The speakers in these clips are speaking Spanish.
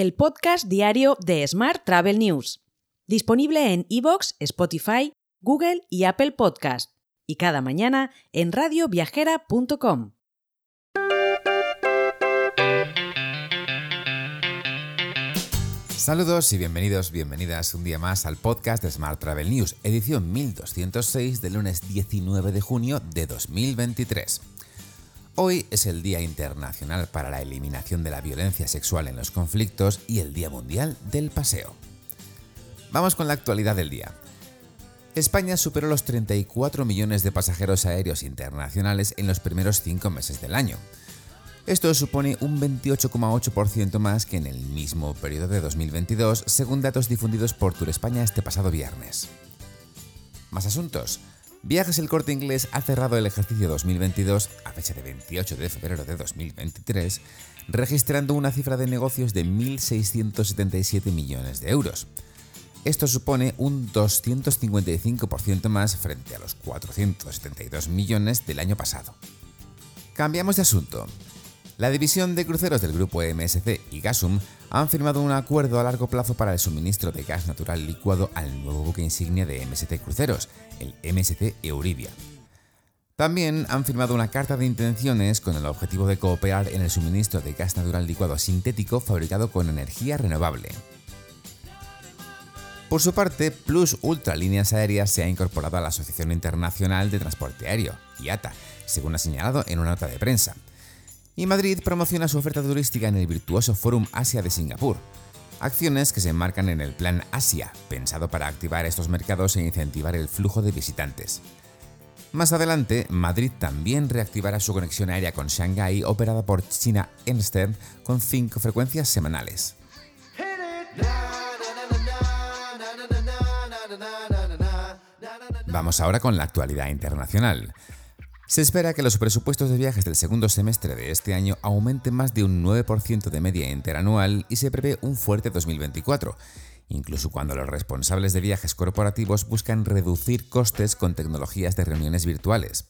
el podcast diario de Smart Travel News, disponible en iVoox, Spotify, Google y Apple Podcast, y cada mañana en radioviajera.com. Saludos y bienvenidos, bienvenidas un día más al podcast de Smart Travel News, edición 1206 del lunes 19 de junio de 2023. Hoy es el Día Internacional para la Eliminación de la Violencia Sexual en los Conflictos y el Día Mundial del Paseo. Vamos con la actualidad del día. España superó los 34 millones de pasajeros aéreos internacionales en los primeros cinco meses del año. Esto supone un 28,8% más que en el mismo periodo de 2022, según datos difundidos por Tour España este pasado viernes. Más asuntos. Viajes El Corte Inglés ha cerrado el ejercicio 2022 a fecha de 28 de febrero de 2023, registrando una cifra de negocios de 1.677 millones de euros. Esto supone un 255% más frente a los 472 millones del año pasado. Cambiamos de asunto. La división de cruceros del grupo MSC y Gasum han firmado un acuerdo a largo plazo para el suministro de gas natural licuado al nuevo buque insignia de MSC Cruceros, el MSC Euribia. También han firmado una carta de intenciones con el objetivo de cooperar en el suministro de gas natural licuado sintético fabricado con energía renovable. Por su parte, Plus Ultra Líneas Aéreas se ha incorporado a la Asociación Internacional de Transporte Aéreo, IATA, según ha señalado en una nota de prensa y Madrid promociona su oferta turística en el virtuoso Forum Asia de Singapur. Acciones que se enmarcan en el Plan Asia, pensado para activar estos mercados e incentivar el flujo de visitantes. Más adelante, Madrid también reactivará su conexión aérea con Shanghái operada por China Eastern con cinco frecuencias semanales. Vamos ahora con la actualidad internacional. Se espera que los presupuestos de viajes del segundo semestre de este año aumenten más de un 9% de media interanual y se prevé un fuerte 2024, incluso cuando los responsables de viajes corporativos buscan reducir costes con tecnologías de reuniones virtuales.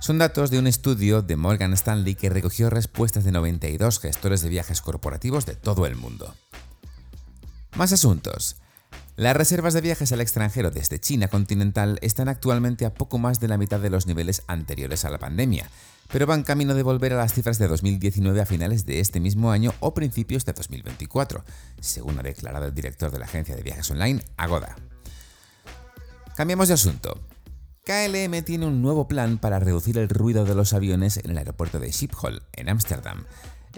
Son datos de un estudio de Morgan Stanley que recogió respuestas de 92 gestores de viajes corporativos de todo el mundo. Más asuntos. Las reservas de viajes al extranjero desde China continental están actualmente a poco más de la mitad de los niveles anteriores a la pandemia, pero van camino de volver a las cifras de 2019 a finales de este mismo año o principios de 2024, según ha declarado el director de la agencia de viajes online, Agoda. Cambiamos de asunto. KLM tiene un nuevo plan para reducir el ruido de los aviones en el aeropuerto de Schiphol, en Ámsterdam.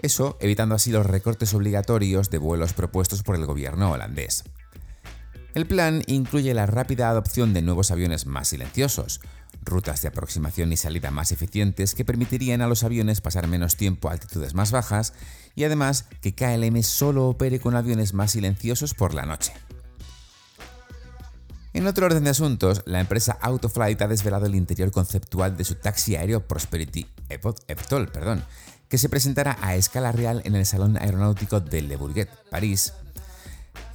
Eso evitando así los recortes obligatorios de vuelos propuestos por el gobierno holandés. El plan incluye la rápida adopción de nuevos aviones más silenciosos, rutas de aproximación y salida más eficientes que permitirían a los aviones pasar menos tiempo a altitudes más bajas y además que KLM solo opere con aviones más silenciosos por la noche. En otro orden de asuntos, la empresa Autoflight ha desvelado el interior conceptual de su taxi aéreo Prosperity Eptol, perdón, que se presentará a escala real en el Salón Aeronáutico de Le Bourget, París,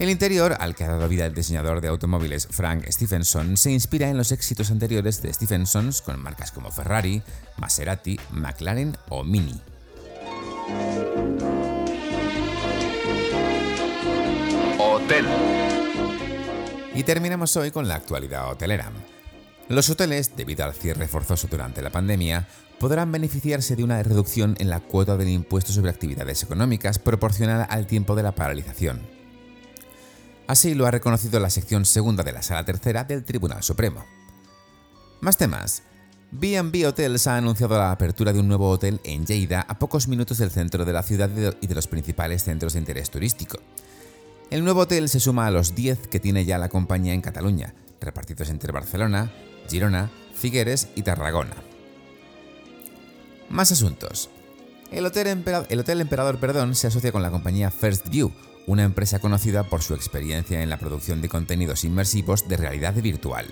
el interior, al que ha dado vida el diseñador de automóviles Frank Stephenson, se inspira en los éxitos anteriores de Stephensons con marcas como Ferrari, Maserati, McLaren o Mini. Hotel. Y terminamos hoy con la actualidad hotelera. Los hoteles, debido al cierre forzoso durante la pandemia, podrán beneficiarse de una reducción en la cuota del impuesto sobre actividades económicas proporcional al tiempo de la paralización. Así lo ha reconocido la sección segunda de la Sala Tercera del Tribunal Supremo. Más temas. B&B Hotels ha anunciado la apertura de un nuevo hotel en Lleida a pocos minutos del centro de la ciudad y de los principales centros de interés turístico. El nuevo hotel se suma a los 10 que tiene ya la compañía en Cataluña, repartidos entre Barcelona, Girona, Figueres y Tarragona. Más asuntos. El Hotel, Emperador perdón, se asocia con la compañía First View, una empresa conocida por su experiencia en la producción de contenidos inmersivos de realidad virtual.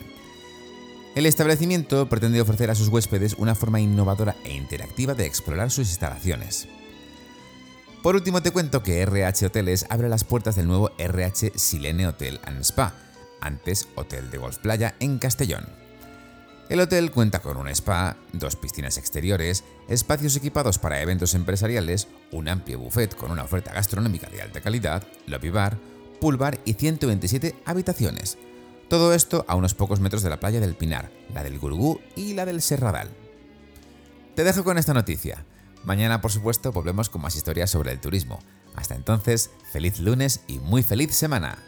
El establecimiento pretende ofrecer a sus huéspedes una forma innovadora e interactiva de explorar sus instalaciones. Por último te cuento que RH Hoteles abre las puertas del nuevo RH Silene Hotel and Spa, antes Hotel de Golf Playa en Castellón. El hotel cuenta con un spa, dos piscinas exteriores, espacios equipados para eventos empresariales, un amplio buffet con una oferta gastronómica de alta calidad, lobby bar, pool bar y 127 habitaciones. Todo esto a unos pocos metros de la playa del Pinar, la del Gurugú y la del Serradal. Te dejo con esta noticia. Mañana, por supuesto, volvemos con más historias sobre el turismo. Hasta entonces, feliz lunes y muy feliz semana.